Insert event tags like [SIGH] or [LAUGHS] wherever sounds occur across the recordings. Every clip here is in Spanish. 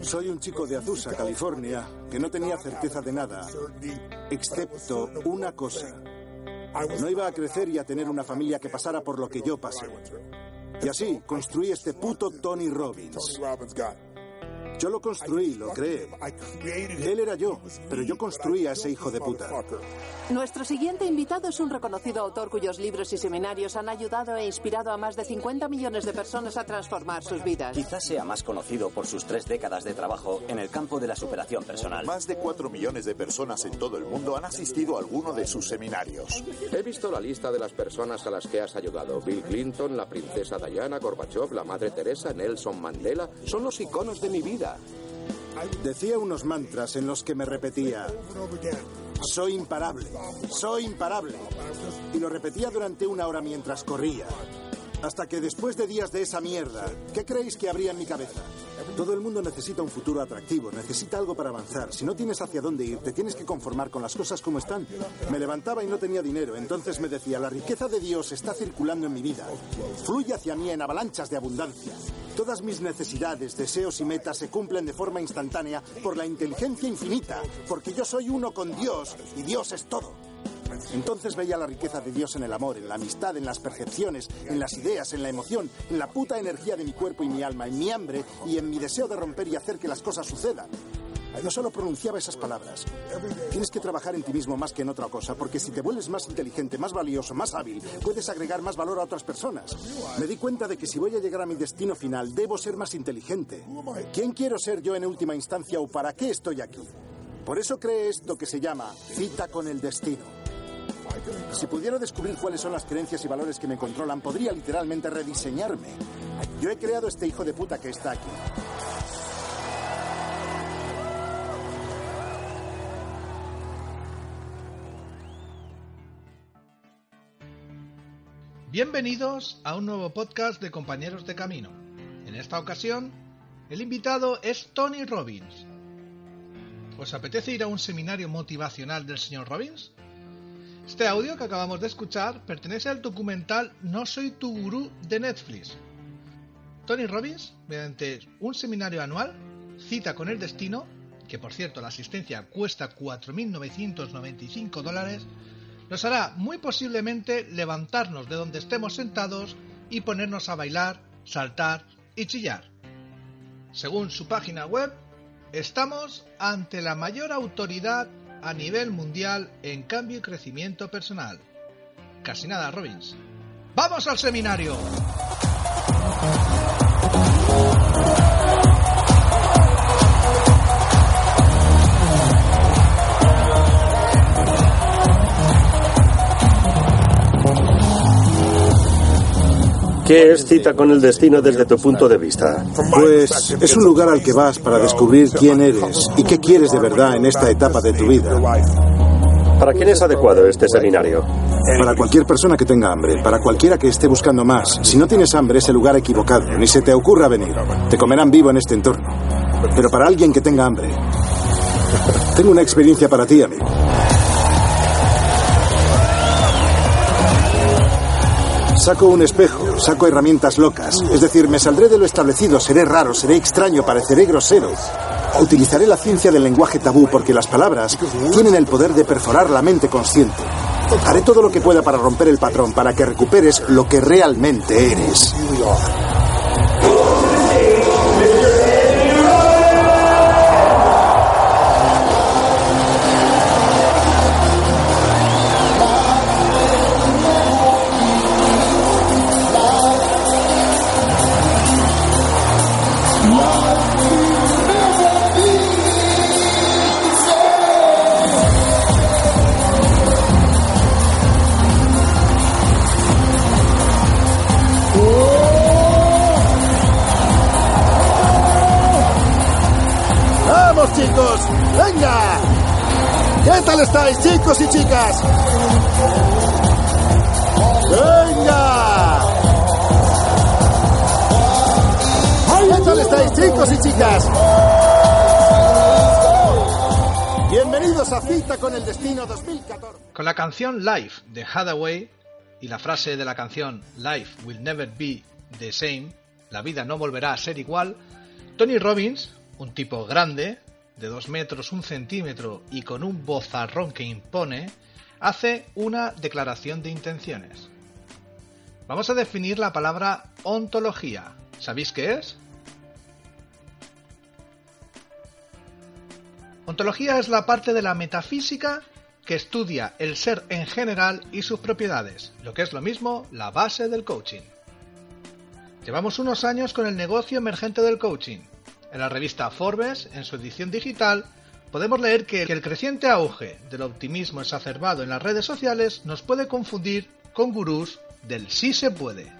Soy un chico de Azusa, California, que no tenía certeza de nada, excepto una cosa. No iba a crecer y a tener una familia que pasara por lo que yo pasé. Y así construí este puto Tony Robbins. Yo lo construí, lo creé. Él era yo, pero yo construí a ese hijo de puta. Nuestro siguiente invitado es un reconocido autor cuyos libros y seminarios han ayudado e inspirado a más de 50 millones de personas a transformar sus vidas. Quizás sea más conocido por sus tres décadas de trabajo en el campo de la superación personal. Más de 4 millones de personas en todo el mundo han asistido a alguno de sus seminarios. He visto la lista de las personas a las que has ayudado. Bill Clinton, la princesa Diana, Gorbachev, la madre Teresa, Nelson Mandela. Son los iconos de mi vida. Decía unos mantras en los que me repetía, soy imparable, soy imparable. Y lo repetía durante una hora mientras corría. Hasta que después de días de esa mierda, ¿qué creéis que habría en mi cabeza? Todo el mundo necesita un futuro atractivo, necesita algo para avanzar. Si no tienes hacia dónde ir, te tienes que conformar con las cosas como están. Me levantaba y no tenía dinero, entonces me decía, la riqueza de Dios está circulando en mi vida. Fluye hacia mí en avalanchas de abundancia. Todas mis necesidades, deseos y metas se cumplen de forma instantánea por la inteligencia infinita, porque yo soy uno con Dios y Dios es todo. Entonces veía la riqueza de Dios en el amor, en la amistad, en las percepciones, en las ideas, en la emoción, en la puta energía de mi cuerpo y mi alma, en mi hambre y en mi deseo de romper y hacer que las cosas sucedan. No solo pronunciaba esas palabras. Tienes que trabajar en ti mismo más que en otra cosa, porque si te vuelves más inteligente, más valioso, más hábil, puedes agregar más valor a otras personas. Me di cuenta de que si voy a llegar a mi destino final, debo ser más inteligente. ¿Quién quiero ser yo en última instancia o para qué estoy aquí? Por eso creé esto que se llama cita con el destino. Si pudiera descubrir cuáles son las creencias y valores que me controlan, podría literalmente rediseñarme. Yo he creado este hijo de puta que está aquí. Bienvenidos a un nuevo podcast de Compañeros de Camino. En esta ocasión, el invitado es Tony Robbins. ¿Os apetece ir a un seminario motivacional del señor Robbins? Este audio que acabamos de escuchar pertenece al documental No soy tu gurú de Netflix. Tony Robbins, mediante un seminario anual, cita con el destino, que por cierto la asistencia cuesta 4.995 dólares, nos hará muy posiblemente levantarnos de donde estemos sentados y ponernos a bailar, saltar y chillar. Según su página web, estamos ante la mayor autoridad a nivel mundial en cambio y crecimiento personal. Casi nada, Robbins. ¡Vamos al seminario! ¿Qué es cita con el destino desde tu punto de vista? Pues es un lugar al que vas para descubrir quién eres y qué quieres de verdad en esta etapa de tu vida. ¿Para quién es adecuado este seminario? Para cualquier persona que tenga hambre, para cualquiera que esté buscando más. Si no tienes hambre es el lugar equivocado, ni se te ocurra venir. Te comerán vivo en este entorno. Pero para alguien que tenga hambre, tengo una experiencia para ti, amigo. Saco un espejo, saco herramientas locas. Es decir, me saldré de lo establecido, seré raro, seré extraño, pareceré grosero. Utilizaré la ciencia del lenguaje tabú porque las palabras tienen el poder de perforar la mente consciente. Haré todo lo que pueda para romper el patrón, para que recuperes lo que realmente eres. Chicos y chicas? ¡Venga! ¿Qué tal estáis, chicos y chicas? Bienvenidos a Cita con el Destino 2014. Con la canción Life de Hathaway y la frase de la canción Life will never be the same, la vida no volverá a ser igual, Tony Robbins, un tipo grande, de 2 metros un centímetro y con un bozarrón que impone, hace una declaración de intenciones. Vamos a definir la palabra ontología. ¿Sabéis qué es? Ontología es la parte de la metafísica que estudia el ser en general y sus propiedades, lo que es lo mismo la base del coaching. Llevamos unos años con el negocio emergente del coaching. En la revista Forbes, en su edición digital, podemos leer que el creciente auge del optimismo exacerbado en las redes sociales nos puede confundir con gurús del sí se puede.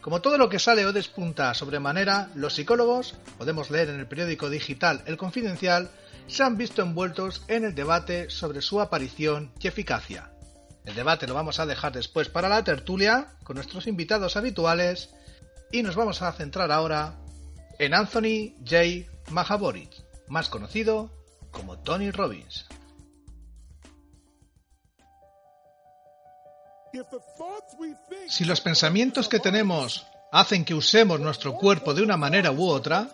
Como todo lo que sale o despunta sobremanera, los psicólogos, podemos leer en el periódico digital El Confidencial, se han visto envueltos en el debate sobre su aparición y eficacia. El debate lo vamos a dejar después para la tertulia, con nuestros invitados habituales, y nos vamos a centrar ahora en Anthony J. Mahaboric, más conocido como Tony Robbins. Si los pensamientos que tenemos hacen que usemos nuestro cuerpo de una manera u otra,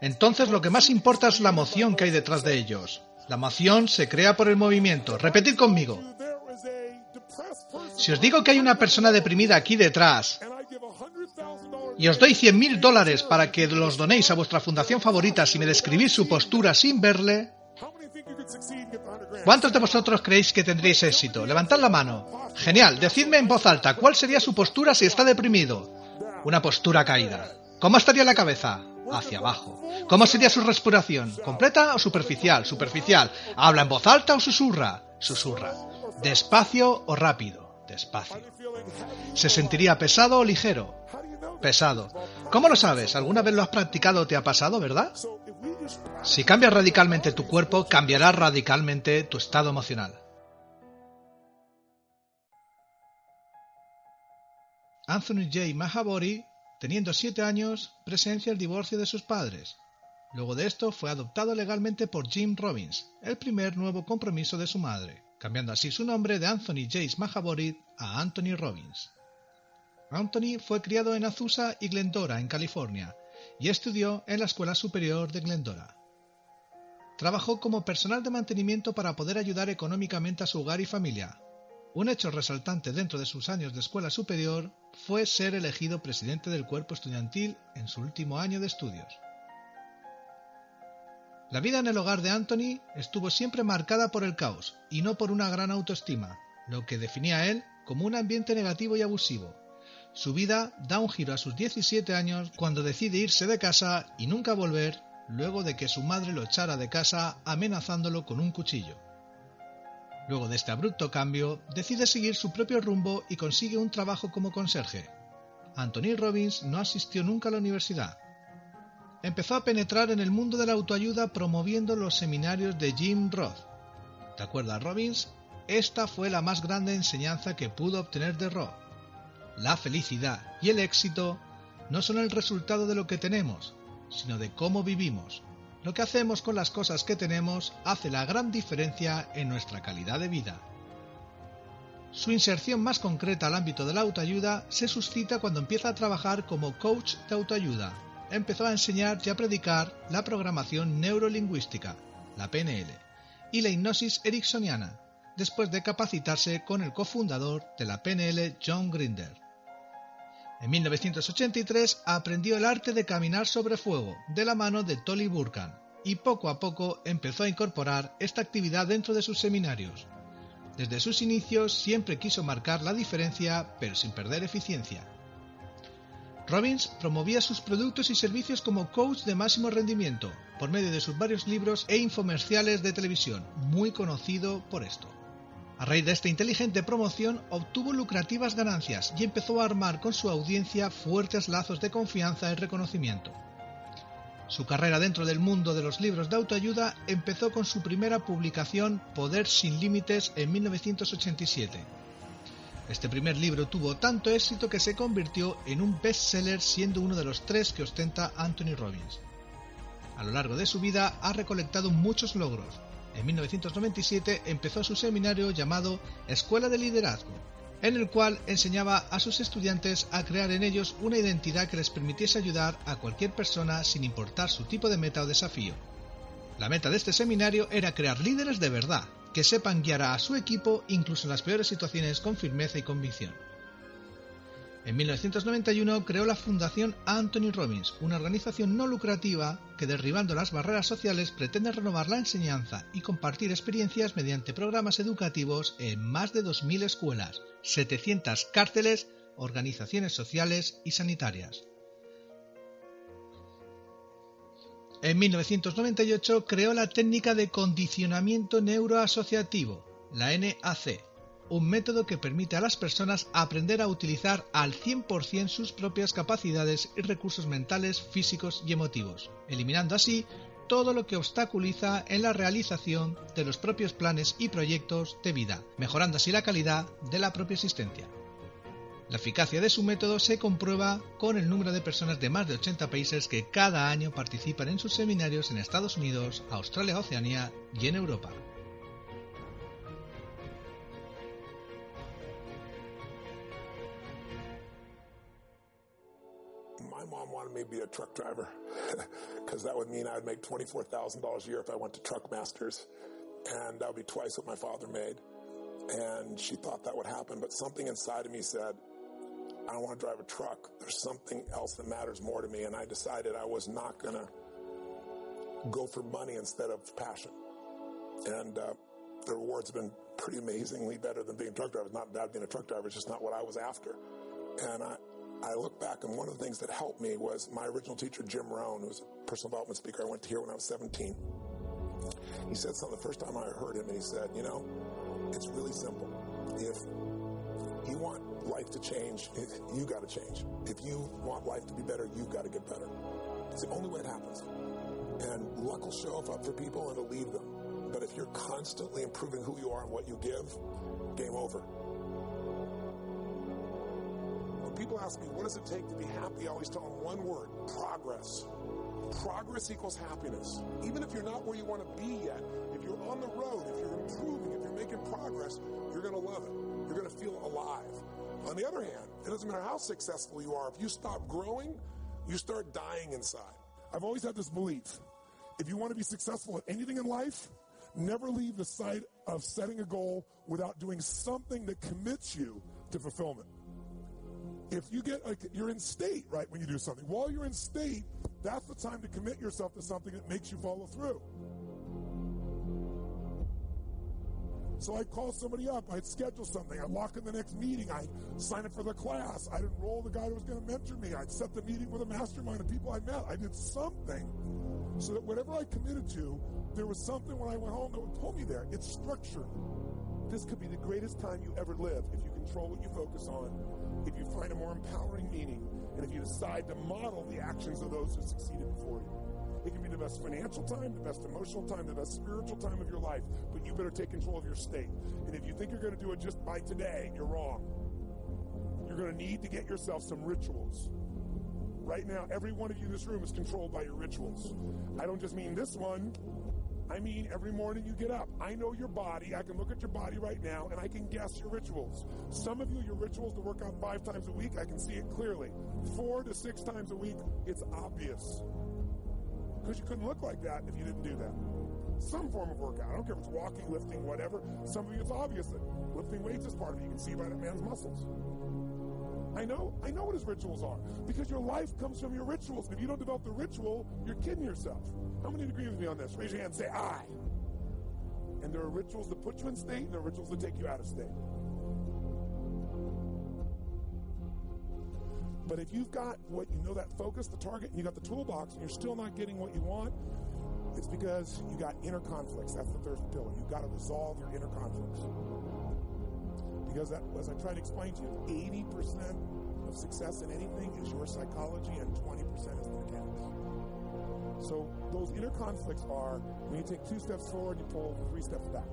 entonces lo que más importa es la emoción que hay detrás de ellos. La emoción se crea por el movimiento. Repetid conmigo. Si os digo que hay una persona deprimida aquí detrás y os doy 100.000 dólares para que los donéis a vuestra fundación favorita si me describís su postura sin verle, ¿cuántos de vosotros creéis que tendréis éxito? Levantad la mano. Genial, decidme en voz alta cuál sería su postura si está deprimido. Una postura caída. ¿Cómo estaría la cabeza? Hacia abajo. ¿Cómo sería su respiración? ¿Completa o superficial? Superficial. ¿Habla en voz alta o susurra? Susurra. ¿Despacio o rápido? Despacio. ¿Se sentiría pesado o ligero? Pesado. ¿Cómo lo sabes? ¿Alguna vez lo has practicado o te ha pasado, verdad? Si cambias radicalmente tu cuerpo, cambiará radicalmente tu estado emocional. Anthony J. Mahabori, teniendo siete años, presencia el divorcio de sus padres. Luego de esto fue adoptado legalmente por Jim Robbins, el primer nuevo compromiso de su madre, cambiando así su nombre de Anthony J. Mahabori a Anthony Robbins. Anthony fue criado en Azusa y Glendora, en California, y estudió en la Escuela Superior de Glendora. Trabajó como personal de mantenimiento para poder ayudar económicamente a su hogar y familia. Un hecho resaltante dentro de sus años de escuela superior fue ser elegido presidente del cuerpo estudiantil en su último año de estudios. La vida en el hogar de Anthony estuvo siempre marcada por el caos y no por una gran autoestima, lo que definía a él como un ambiente negativo y abusivo. Su vida da un giro a sus 17 años cuando decide irse de casa y nunca volver luego de que su madre lo echara de casa amenazándolo con un cuchillo. Luego de este abrupto cambio, decide seguir su propio rumbo y consigue un trabajo como conserje. Anthony Robbins no asistió nunca a la universidad. Empezó a penetrar en el mundo de la autoayuda promoviendo los seminarios de Jim Roth. ¿De acuerdo a Robbins? Esta fue la más grande enseñanza que pudo obtener de Roth. La felicidad y el éxito no son el resultado de lo que tenemos, sino de cómo vivimos. Lo que hacemos con las cosas que tenemos hace la gran diferencia en nuestra calidad de vida. Su inserción más concreta al ámbito de la autoayuda se suscita cuando empieza a trabajar como coach de autoayuda. Empezó a enseñar y a predicar la programación neurolingüística, la PNL, y la hipnosis ericksoniana, después de capacitarse con el cofundador de la PNL, John Grinder. En 1983 aprendió el arte de caminar sobre fuego de la mano de Tolly Burkan y poco a poco empezó a incorporar esta actividad dentro de sus seminarios. Desde sus inicios siempre quiso marcar la diferencia pero sin perder eficiencia. Robbins promovía sus productos y servicios como coach de máximo rendimiento por medio de sus varios libros e infomerciales de televisión, muy conocido por esto. A raíz de esta inteligente promoción obtuvo lucrativas ganancias y empezó a armar con su audiencia fuertes lazos de confianza y reconocimiento. Su carrera dentro del mundo de los libros de autoayuda empezó con su primera publicación Poder sin Límites en 1987. Este primer libro tuvo tanto éxito que se convirtió en un bestseller siendo uno de los tres que ostenta Anthony Robbins. A lo largo de su vida ha recolectado muchos logros, en 1997 empezó su seminario llamado Escuela de Liderazgo, en el cual enseñaba a sus estudiantes a crear en ellos una identidad que les permitiese ayudar a cualquier persona sin importar su tipo de meta o desafío. La meta de este seminario era crear líderes de verdad, que sepan guiar a su equipo incluso en las peores situaciones con firmeza y convicción. En 1991 creó la Fundación Anthony Robbins, una organización no lucrativa que derribando las barreras sociales pretende renovar la enseñanza y compartir experiencias mediante programas educativos en más de 2.000 escuelas, 700 cárceles, organizaciones sociales y sanitarias. En 1998 creó la técnica de condicionamiento neuroasociativo, la NAC, un método que permite a las personas aprender a utilizar al 100% sus propias capacidades y recursos mentales, físicos y emotivos, eliminando así todo lo que obstaculiza en la realización de los propios planes y proyectos de vida, mejorando así la calidad de la propia existencia. La eficacia de su método se comprueba con el número de personas de más de 80 países que cada año participan en sus seminarios en Estados Unidos, Australia, Oceanía y en Europa. My mom wanted me to be a truck driver [LAUGHS] because that would mean I'd make $24,000 a year if I went to Truck Masters. And that would be twice what my father made. And she thought that would happen, but something inside of me said, I don't want to drive a truck. There's something else that matters more to me. And I decided I was not going to go for money instead of passion. And uh, the rewards have been pretty amazingly better than being a truck driver. It's not bad being a truck driver, it's just not what I was after. And I, I look back, and one of the things that helped me was my original teacher, Jim Rohn, who was a personal development speaker. I went to hear when I was 17. He said something the first time I heard him, and he said, You know, it's really simple. If you want life to change, you got to change. If you want life to be better, you've got to get better. It's the only way it happens. And luck will show up for people and it'll lead them. But if you're constantly improving who you are and what you give, game over. People ask me, what does it take to be happy? I always tell them one word progress. Progress equals happiness. Even if you're not where you want to be yet, if you're on the road, if you're improving, if you're making progress, you're going to love it. You're going to feel alive. On the other hand, it doesn't matter how successful you are, if you stop growing, you start dying inside. I've always had this belief if you want to be successful at anything in life, never leave the sight of setting a goal without doing something that commits you to fulfillment. If you get like you're in state, right, when you do something, while you're in state, that's the time to commit yourself to something that makes you follow through. So I'd call somebody up, I'd schedule something, I'd lock in the next meeting, I'd sign up for the class, I'd enroll the guy who was going to mentor me, I'd set the meeting with a mastermind of people I met. I did something so that whatever I committed to, there was something when I went home that pull me there. It's structure. This could be the greatest time you ever live if you control what you focus on, find a more empowering meaning, and if you decide to model the actions of those who succeeded before you. It can be the best financial time, the best emotional time, the best spiritual time of your life, but you better take control of your state. And if you think you're going to do it just by today, you're wrong. You're going to need to get yourself some rituals. Right now, every one of you in this room is controlled by your rituals. I don't just mean this one. I mean, every morning you get up. I know your body. I can look at your body right now and I can guess your rituals. Some of you, your rituals to work out five times a week, I can see it clearly. Four to six times a week, it's obvious. Because you couldn't look like that if you didn't do that. Some form of workout. I don't care if it's walking, lifting, whatever. Some of you, it's obvious that lifting weights is part of it. You can see by that man's muscles. I know, I know what his rituals are. Because your life comes from your rituals. If you don't develop the ritual, you're kidding yourself. How many agree with me on this? Raise your hand and say, I. And there are rituals that put you in state, and there are rituals that take you out of state. But if you've got what you know that focus, the target, and you got the toolbox, and you're still not getting what you want, it's because you got inner conflicts. That's the third pillar. You've got to resolve your inner conflicts. Because that, as I try to explain to you, 80% of success in anything is your psychology, and 20% is the mechanics. So those inner conflicts are when you take two steps forward, you pull three steps back.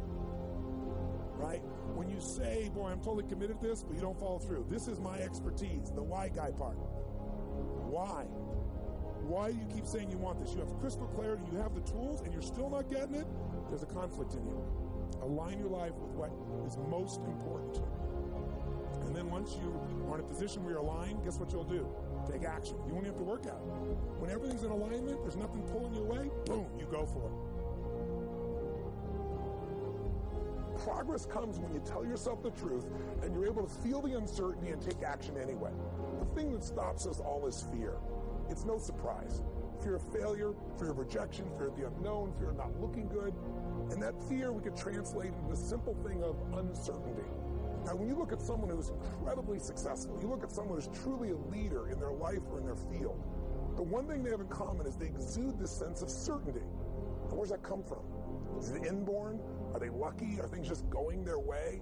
Right? When you say, boy, I'm totally committed to this, but you don't follow through. This is my expertise, the why guy part. Why? Why do you keep saying you want this? You have crystal clarity, you have the tools, and you're still not getting it? There's a conflict in you. Align your life with what is most important. And then once you are in a position where you're aligned, guess what you'll do? Take action. You won't have to work out. When everything's in alignment, there's nothing pulling you away, boom, you go for it. Progress comes when you tell yourself the truth and you're able to feel the uncertainty and take action anyway. The thing that stops us all is fear. It's no surprise. Fear of failure, fear of rejection, fear of the unknown, fear of not looking good. And that fear we could translate into the simple thing of uncertainty. Now, when you look at someone who's incredibly successful, you look at someone who's truly a leader in their life or in their field, the one thing they have in common is they exude this sense of certainty. And where's that come from? Is it inborn? Are they lucky? Are things just going their way?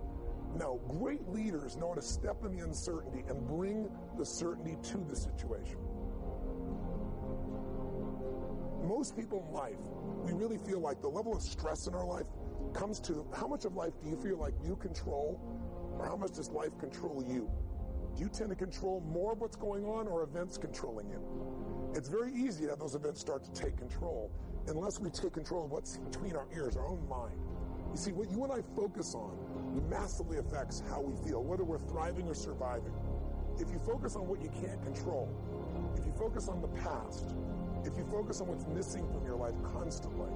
No, great leaders know how to step in the uncertainty and bring the certainty to the situation. Most people in life, we really feel like the level of stress in our life comes to how much of life do you feel like you control or how much does life control you? Do you tend to control more of what's going on or events controlling you? It's very easy to have those events start to take control unless we take control of what's between our ears, our own mind. You see, what you and I focus on massively affects how we feel, whether we're thriving or surviving. If you focus on what you can't control, if you focus on the past, if you focus on what's missing from your life constantly,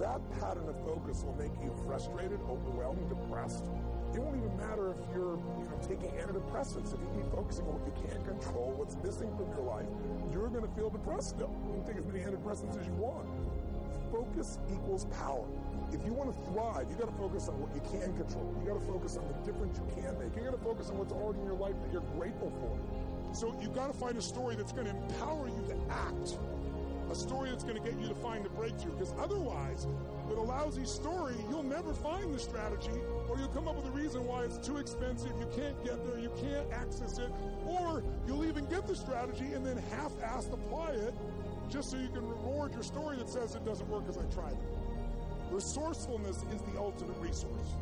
that pattern of focus will make you frustrated, overwhelmed, depressed. It won't even matter if you're you know, taking antidepressants. If you keep focusing on what you can't control, what's missing from your life, you're going to feel depressed still. You can take as many antidepressants as you want. Focus equals power. If you want to thrive, you got to focus on what you can control. You got to focus on the difference you can make. You got to focus on what's already in your life that you're grateful for. So you've got to find a story that's going to empower you to act. A story that's going to get you to find the breakthrough. Because otherwise, with a lousy story, you'll never find the strategy, or you'll come up with a reason why it's too expensive, you can't get there, you can't access it, or you'll even get the strategy and then half-assed apply it just so you can reward your story that says it doesn't work because I tried it. Resourcefulness is the ultimate resource.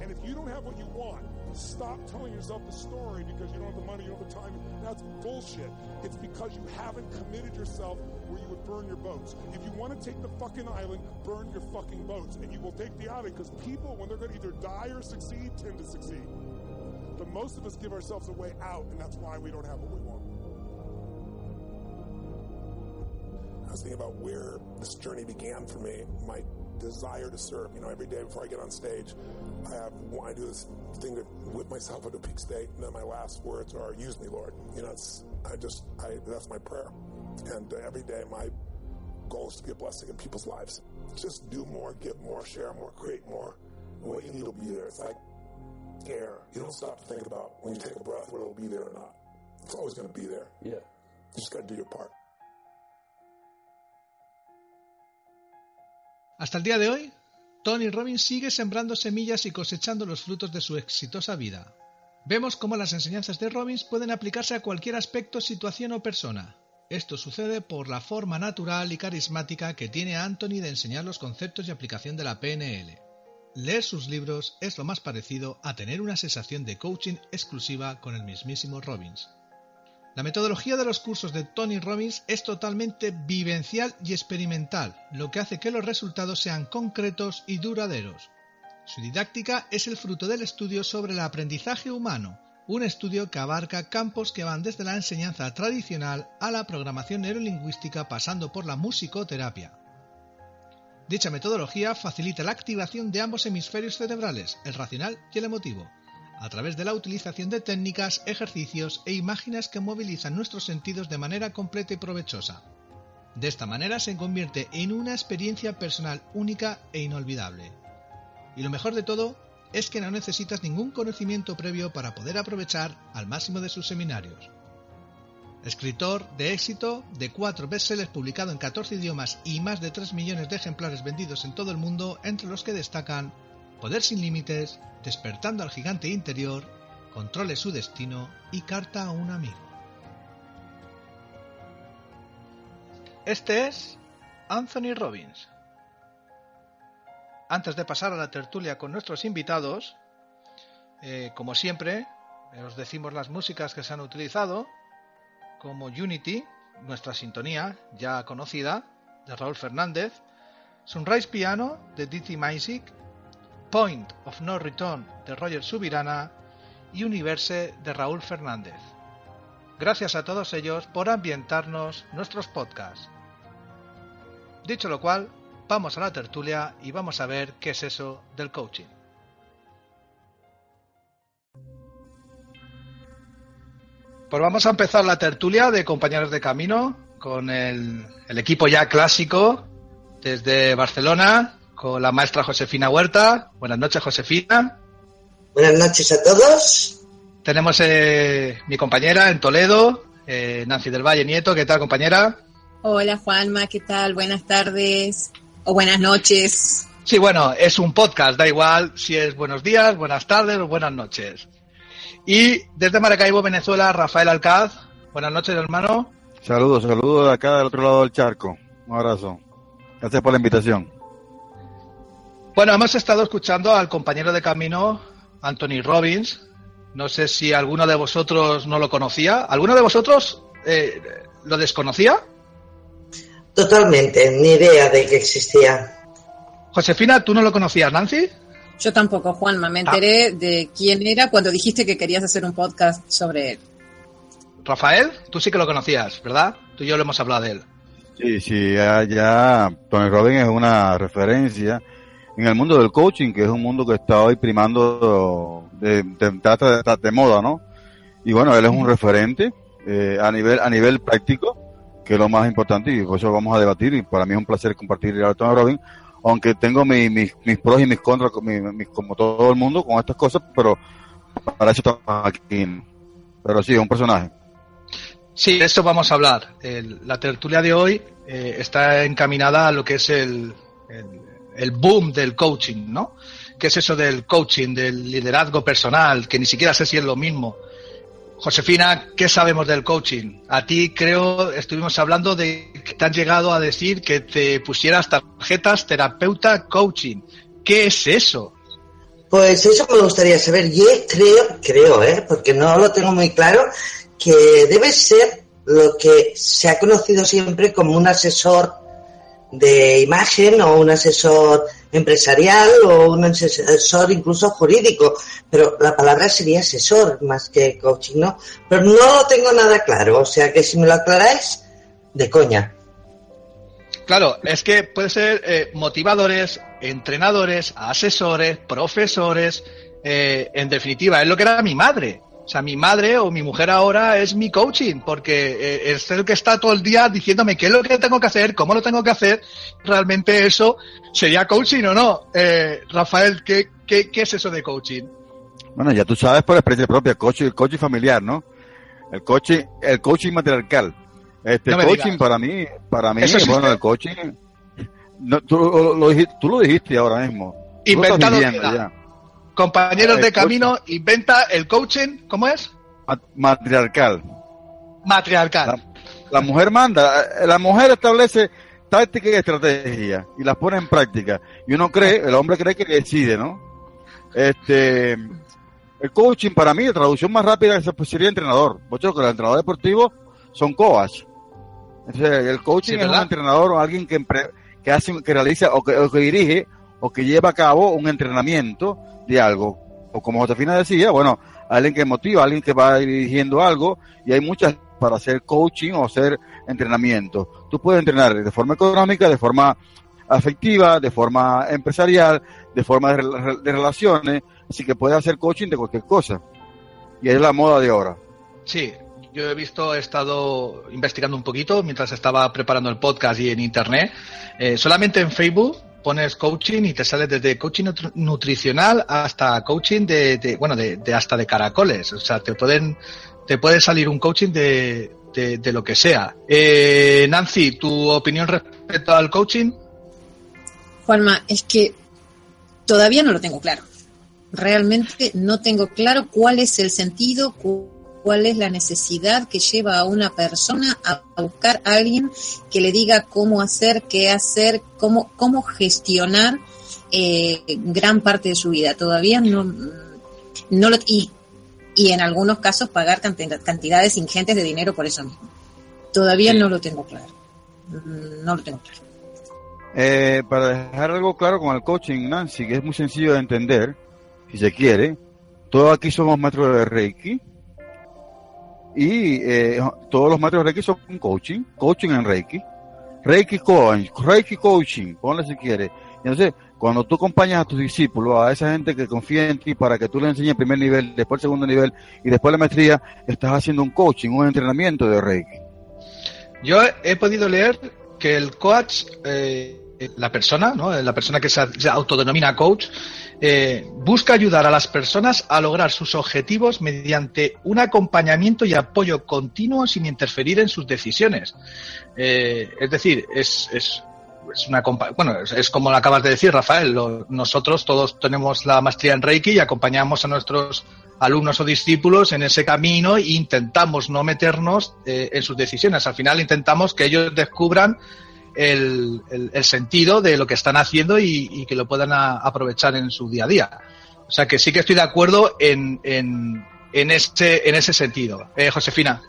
And if you don't have what you want, stop telling yourself the story because you don't have the money, you don't have the time. That's bullshit. It's because you haven't committed yourself where you would burn your boats. If you want to take the fucking island, burn your fucking boats. And you will take the island because people, when they're going to either die or succeed, tend to succeed. But most of us give ourselves a way out, and that's why we don't have what we want. I was thinking about where this journey began for me, my desire to serve. You know, every day before I get on stage, I have I do this thing to whip myself into peak state, and then my last words are "Use me, Lord." You know, it's I just I that's my prayer, and uh, every day my goal is to be a blessing in people's lives. Just do more, give more, share more, create more. What you need will be there. It's like air. You don't stop to think about when you take a breath whether it'll be there or not. It's always going to be there. Yeah. You just got to do your part. Hasta el día de hoy, Tony Robbins sigue sembrando semillas y cosechando los frutos de su exitosa vida. Vemos cómo las enseñanzas de Robbins pueden aplicarse a cualquier aspecto, situación o persona. Esto sucede por la forma natural y carismática que tiene Anthony de enseñar los conceptos y aplicación de la PNL. Leer sus libros es lo más parecido a tener una sensación de coaching exclusiva con el mismísimo Robbins. La metodología de los cursos de Tony Robbins es totalmente vivencial y experimental, lo que hace que los resultados sean concretos y duraderos. Su didáctica es el fruto del estudio sobre el aprendizaje humano, un estudio que abarca campos que van desde la enseñanza tradicional a la programación neurolingüística pasando por la musicoterapia. Dicha metodología facilita la activación de ambos hemisferios cerebrales, el racional y el emotivo, a través de la utilización de técnicas, ejercicios e imágenes que movilizan nuestros sentidos de manera completa y provechosa. De esta manera se convierte en una experiencia personal única e inolvidable. Y lo mejor de todo es que no necesitas ningún conocimiento previo para poder aprovechar al máximo de sus seminarios. Escritor de éxito, de cuatro bestsellers publicados en 14 idiomas y más de 3 millones de ejemplares vendidos en todo el mundo, entre los que destacan Poder sin límites, Despertando al gigante interior, Controle su destino y Carta a un amigo. Este es Anthony Robbins. Antes de pasar a la tertulia con nuestros invitados, eh, como siempre, os decimos las músicas que se han utilizado, como Unity, nuestra sintonía ya conocida, de Raúl Fernández, Sunrise Piano, de Dizzy Maisic, Point of No Return de Roger Subirana y Universe de Raúl Fernández. Gracias a todos ellos por ambientarnos nuestros podcasts. Dicho lo cual, vamos a la tertulia y vamos a ver qué es eso del coaching. Pues vamos a empezar la tertulia de compañeros de camino con el, el equipo ya clásico desde Barcelona, con la maestra Josefina Huerta. Buenas noches, Josefina. Buenas noches a todos. Tenemos eh, mi compañera en Toledo, eh, Nancy del Valle Nieto. ¿Qué tal, compañera? Hola, Juanma. ¿Qué tal? Buenas tardes o buenas noches. Sí, bueno, es un podcast, da igual si es buenos días, buenas tardes o buenas noches. Y desde Maracaibo, Venezuela, Rafael Alcaz. Buenas noches, hermano. Saludos, saludos de acá del otro lado del charco. Un abrazo. Gracias por la invitación. Bueno, hemos estado escuchando al compañero de camino, Anthony Robbins. No sé si alguno de vosotros no lo conocía. ¿Alguno de vosotros eh, lo desconocía? Totalmente, ni idea de que existía. Josefina, ¿tú no lo conocías, Nancy? Yo tampoco, Juanma. Me enteré ah. de quién era cuando dijiste que querías hacer un podcast sobre él. Rafael, tú sí que lo conocías, ¿verdad? Tú y yo lo hemos hablado de él. Sí, sí, ya, ya Tony Robbins es una referencia en el mundo del coaching, que es un mundo que está hoy primando de, de, de, de moda, ¿no? Y bueno, él es un referente eh, a nivel a nivel práctico, que es lo más importante, y por eso vamos a debatir, y para mí es un placer compartir a Tony Robbins, aunque tengo mi, mis, mis pros y mis contras, mi, como todo el mundo, con estas cosas, pero para eso estamos aquí. Pero sí, es un personaje. Sí, de eso vamos a hablar. El, la tertulia de hoy eh, está encaminada a lo que es el, el, el, boom del coaching, ¿no? ¿Qué es eso del coaching, del liderazgo personal? Que ni siquiera sé si es lo mismo. Josefina, ¿qué sabemos del coaching? A ti creo, estuvimos hablando de que te han llegado a decir que te pusieras tarjetas terapeuta coaching. ¿Qué es eso? Pues eso me gustaría saber. Yo creo, creo, ¿eh? porque no lo tengo muy claro, que debe ser lo que se ha conocido siempre como un asesor de imagen o un asesor empresarial o un asesor incluso jurídico, pero la palabra sería asesor más que coaching, ¿no? Pero no lo tengo nada claro, o sea que si me lo aclaráis, de coña. Claro, es que puede ser eh, motivadores, entrenadores, asesores, profesores, eh, en definitiva, es lo que era mi madre. O sea, mi madre o mi mujer ahora es mi coaching, porque eh, es el que está todo el día diciéndome qué es lo que tengo que hacer, cómo lo tengo que hacer. Realmente eso sería coaching o no. Eh, Rafael, ¿qué, ¿qué, qué, es eso de coaching? Bueno, ya tú sabes por experiencia propia, coaching, el coaching familiar, ¿no? El coaching, el coaching matriarcal. Este no coaching digas. para mí, para mí, bueno, el coaching, no, tú, lo, lo, dijiste, tú lo dijiste ahora mismo. Inventado ya. Compañeros de camino, inventa el coaching, ¿cómo es? Matriarcal. Matriarcal. La, la, mujer manda, la mujer establece táctica y estrategia y las pone en práctica. Y uno cree, el hombre cree que decide, ¿no? Este, el coaching para mí, la traducción más rápida pues, sería entrenador. Muchos que los entrenadores deportivos son coach. Entonces, el coaching sí, es un entrenador o alguien que, que hace, que realiza o que, o que dirige o que lleva a cabo un entrenamiento de algo. O como Josefina decía, bueno, alguien que motiva, alguien que va dirigiendo algo, y hay muchas para hacer coaching o hacer entrenamiento. Tú puedes entrenar de forma económica, de forma afectiva, de forma empresarial, de forma de, de relaciones, así que puedes hacer coaching de cualquier cosa. Y es la moda de ahora. Sí, yo he visto, he estado investigando un poquito mientras estaba preparando el podcast y en internet. Eh, solamente en Facebook pones coaching y te sale desde coaching nutricional hasta coaching de, bueno, de, de, hasta de caracoles. O sea, te pueden, te puede salir un coaching de, de, de lo que sea. Eh, Nancy, ¿tu opinión respecto al coaching? Juanma, es que todavía no lo tengo claro. Realmente no tengo claro cuál es el sentido, cuál es la necesidad que lleva a una persona a buscar a alguien que le diga cómo hacer, qué hacer, cómo, cómo gestionar eh, gran parte de su vida. Todavía no, no lo, y, y en algunos casos pagar cantidades ingentes de dinero por eso mismo. Todavía sí. no lo tengo claro. No lo tengo claro. Eh, para dejar algo claro con el coaching, Nancy, que es muy sencillo de entender, si se quiere, Todos aquí somos maestros de Reiki. Y eh, todos los maestros de Reiki son coaching, coaching en Reiki. Reiki coaching, Reiki coaching, ponle si quieres. Entonces, cuando tú acompañas a tus discípulos, a esa gente que confía en ti para que tú le enseñes el primer nivel, después el segundo nivel y después la maestría, estás haciendo un coaching, un entrenamiento de Reiki. Yo he podido leer que el coach, eh, la persona, ¿no? la persona que se, autodenomina coach, eh, busca ayudar a las personas a lograr sus objetivos mediante un acompañamiento y apoyo continuo sin interferir en sus decisiones. Eh, es decir, es, es, es una bueno, es, como lo acabas de decir, Rafael. nosotros todos tenemos la maestría en Reiki y acompañamos a nuestros alumnos o discípulos en ese camino e intentamos no meternos eh, en sus decisiones. Al final intentamos que ellos descubran el, sentido de lo que están haciendo y, que lo puedan aprovechar en su día a día. O sea que sí que estoy de acuerdo en, en, en, ese, en ese sentido. Eh, Josefina.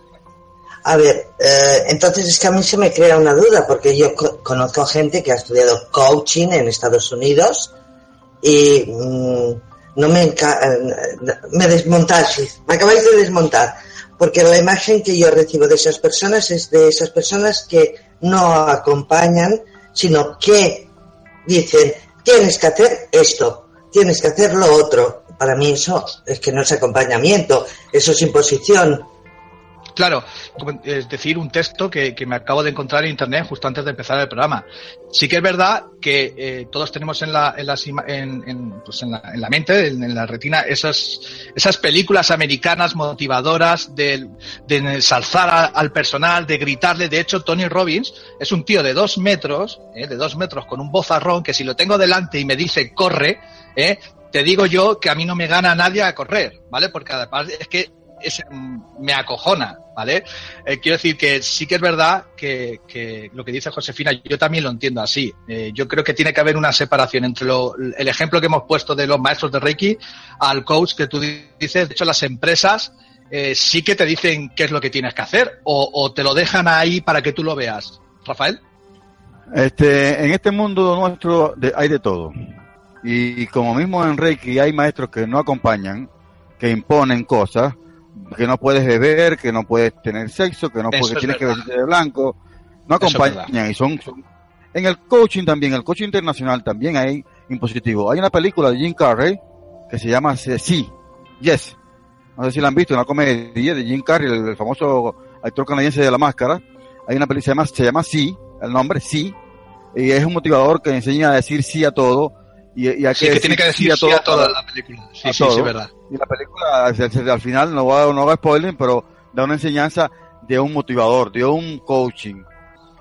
A ver, eh, entonces es que a mí se me crea una duda, porque yo conozco gente que ha estudiado coaching en Estados Unidos y mm, no me eh, me desmontáis, me acabáis de desmontar, porque la imagen que yo recibo de esas personas es de esas personas que no acompañan, sino que dicen, tienes que hacer esto, tienes que hacer lo otro. Para mí eso es que no es acompañamiento, eso es imposición. Claro, es decir, un texto que, me acabo de encontrar en internet justo antes de empezar el programa. Sí que es verdad que eh, todos tenemos en la, en, las, en, pues en, la, en la mente, en, la retina, esas, esas películas americanas motivadoras de, de ensalzar al personal, de gritarle. De hecho, Tony Robbins es un tío de dos metros, eh, de dos metros, con un bozarrón que si lo tengo delante y me dice corre, eh, te digo yo que a mí no me gana nadie a correr, ¿vale? Porque además es que es, me acojona, ¿vale? Eh, quiero decir que sí que es verdad que, lo que dice Josefina, yo también lo entiendo así. Eh, yo creo que tiene que haber una separación entre el ejemplo que hemos puesto de los maestros de Reiki al coach que tú dices. De hecho, las empresas eh, sí que te dicen qué es lo que tienes que hacer o, te lo dejan ahí para que tú lo veas. Rafael. Este, en este mundo nuestro hay de todo. Y como mismo en Reiki hay maestros que no acompañan, que imponen cosas, que no puedes beber, que no puedes tener sexo, que no puedes, tienes que vestirte de blanco, no acompañan y son, en el coaching también, el coaching internacional también hay impositivo. Hay una película de Jim Carrey que se llama Sí, Yes. No sé si la han visto, una comedia de Jim Carrey, el, famoso actor canadiense de la máscara. Hay una película se llama, se llama Sí, el nombre Sí, y es un motivador que enseña a decir sí a todo y, sí, que, tiene que decir sí a, toda la película. Sí, sí, sí, verdad. Y la película, al final, no va, no va a spoiler, pero da una enseñanza de un motivador, de un coaching.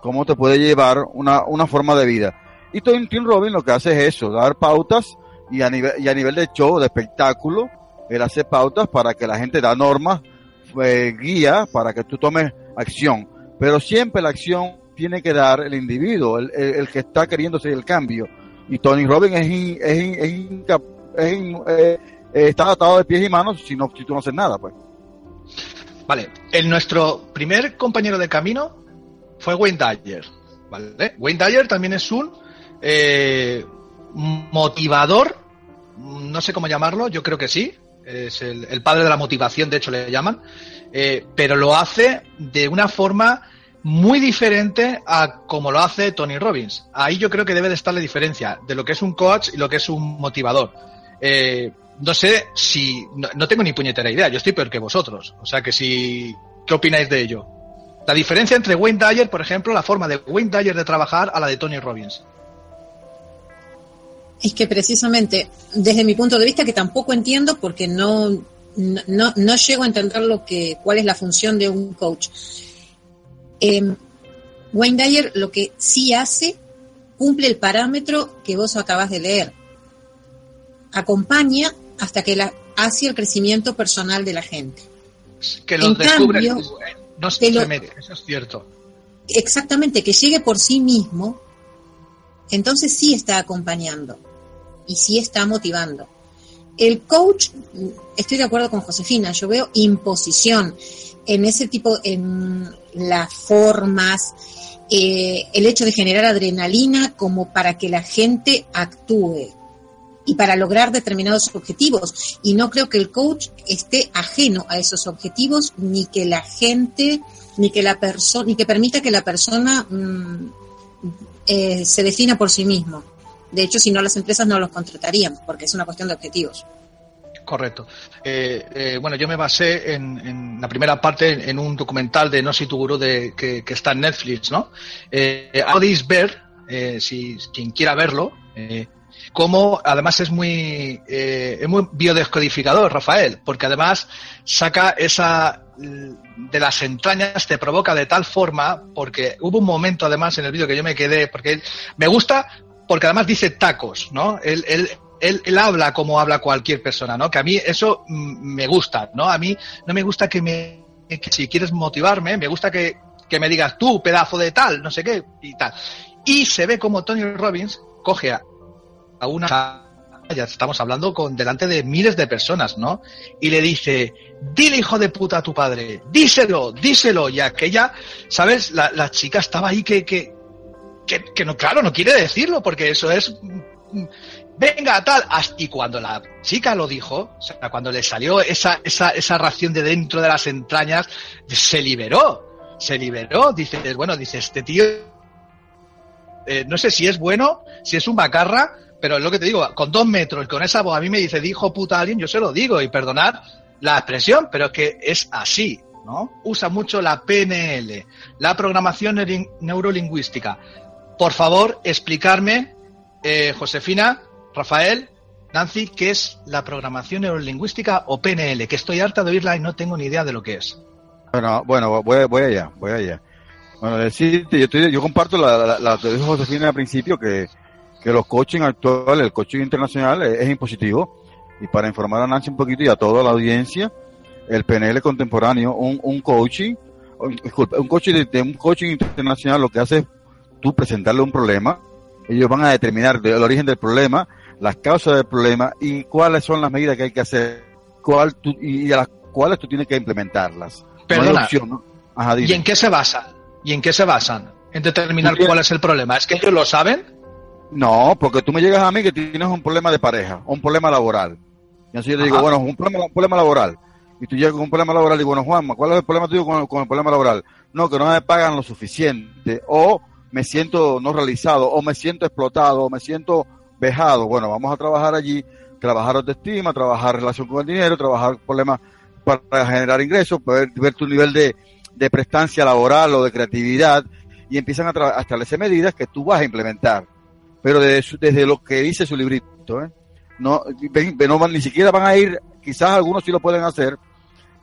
Cómo te puede llevar una, una forma de vida. Y Tim, Tim Robin lo que hace es eso, dar pautas y a nivel, y a nivel de show, de espectáculo, él hace pautas para que la gente da normas, eh, guía para que tú tomes acción. Pero siempre la acción tiene que dar el individuo, el, el que está queriendo hacer el cambio y Tony Robbins es, es, eh, está atado de pies y manos si, no, si tú no haces nada, pues. Vale, el, nuestro primer compañero de camino fue Wayne Dyer. ¿vale? Wayne Dyer también es un eh, motivador, no sé cómo llamarlo, yo creo que sí, es el, padre de la motivación, de hecho le llaman, eh, pero lo hace de una forma muy diferente a como lo hace Tony Robbins. Ahí yo creo que debe de estar la diferencia de lo que es un coach y lo que es un motivador. Eh, no sé si, no, tengo ni puñetera idea, yo estoy peor que vosotros. O sea que si, ¿qué opináis de ello? La diferencia entre Wayne Dyer, por ejemplo, la forma de Wayne Dyer de trabajar a la de Tony Robbins. Es que precisamente, desde mi punto de vista, que tampoco entiendo porque no, no, no llego a entender lo que, cuál es la función de un coach eh, Wayne Dyer lo que sí hace, cumple el parámetro que vos acabas de leer. Acompaña hasta que la, hace el crecimiento personal de la gente. Que lo descubre, no se mete, eso es cierto. Exactamente, que llegue por sí mismo, entonces sí está acompañando y sí está motivando. El coach, estoy de acuerdo con Josefina, yo veo imposición en ese tipo, en las formas, eh, el hecho de generar adrenalina como para que la gente actúe. y para lograr determinados objetivos. Y no creo que el coach esté ajeno a esos objetivos, ni que la gente, ni que la persona, ni que permita que la persona mm, eh, se defina por sí mismo. De hecho, si no, las empresas no los contratarían, porque es una cuestión de objetivos. Correcto. Eh, eh, bueno, yo me basé en, la primera parte en un documental de No tu Guru de, que, está en Netflix, ¿no? Eh, podéis ver, eh, si quien quiera verlo, cómo además es muy, es muy biodescodificador, Rafael, porque además saca esa de las entrañas, te provoca de tal forma, porque hubo un momento además en el vídeo que yo me quedé, porque me gusta, porque además dice tacos, ¿no? Él, él, él, habla como habla cualquier persona, ¿no? Que a mí eso me gusta, ¿no? A mí no me gusta que me, que si quieres motivarme, me gusta que, que me digas tú, pedazo de tal, no sé qué, y tal. Y se ve como Tony Robbins coge a, una ya estamos hablando con delante de miles de personas, ¿no? Y le dice, dile hijo de puta a tu padre, díselo, díselo, y aquella, ¿sabes? La, la chica estaba ahí que, que, que, que, no, claro, no quiere decirlo, porque eso es, venga, tal, y cuando la chica lo dijo, o sea, cuando le salió esa, esa, esa ración de dentro de las entrañas, se liberó, se liberó, dices, bueno, dice, este tío, eh, no sé si es bueno, si es un macarra, pero es lo que te digo, con dos metros, con esa voz, a mí me dice, dijo puta alguien, yo se lo digo, y perdonad la expresión, pero es que es así, ¿no? Usa mucho la PNL, la programación neurolingüística. Por favor, explicarme, eh, Josefina, Rafael, Nancy, ¿qué es la programación neurolingüística o PNL? Que estoy harta de oírla y no tengo ni idea de lo que es. Bueno, bueno voy, voy allá, voy allá. Bueno, decirte, yo, estoy, yo comparto la, la, que dijo Josefina al principio, que que los coaching actuales, el coaching internacional es, impositivo. Y para informar a Nancy un poquito y a toda la audiencia, el PNL contemporáneo, un, un coaching, disculpe, un coaching de, de, un coaching internacional lo que hace es tú presentarle un problema, ellos van a determinar el origen del problema, las causas del problema y cuáles son las medidas que hay que hacer, cuál tú, y a las cuales tú tienes que implementarlas. Perdona, no opción, ¿no? Ajá, ¿y en qué se basan? ¿Y en qué se basan? En determinar cuál es el problema. ¿Es que ellos lo saben? No, porque tú me llegas a mí que tienes un problema de pareja, un problema laboral. Y así yo te digo, bueno, un problema, un problema laboral. Y tú llegas con un problema laboral y digo, bueno, Juanma, ¿cuál es el problema tuyo con, con el problema laboral? No, que no me pagan lo suficiente, o me siento no realizado, o me siento explotado, o me siento vejado. Bueno, vamos a trabajar allí, trabajar autoestima, trabajar relación con el dinero, trabajar problemas para generar ingresos, poder ver tu nivel de, de prestancia laboral o de creatividad, y empiezan a, a establecer medidas que tú vas a implementar pero desde, desde lo que dice su librito, ¿eh? no, no van, ni siquiera van a ir, quizás algunos sí lo pueden hacer,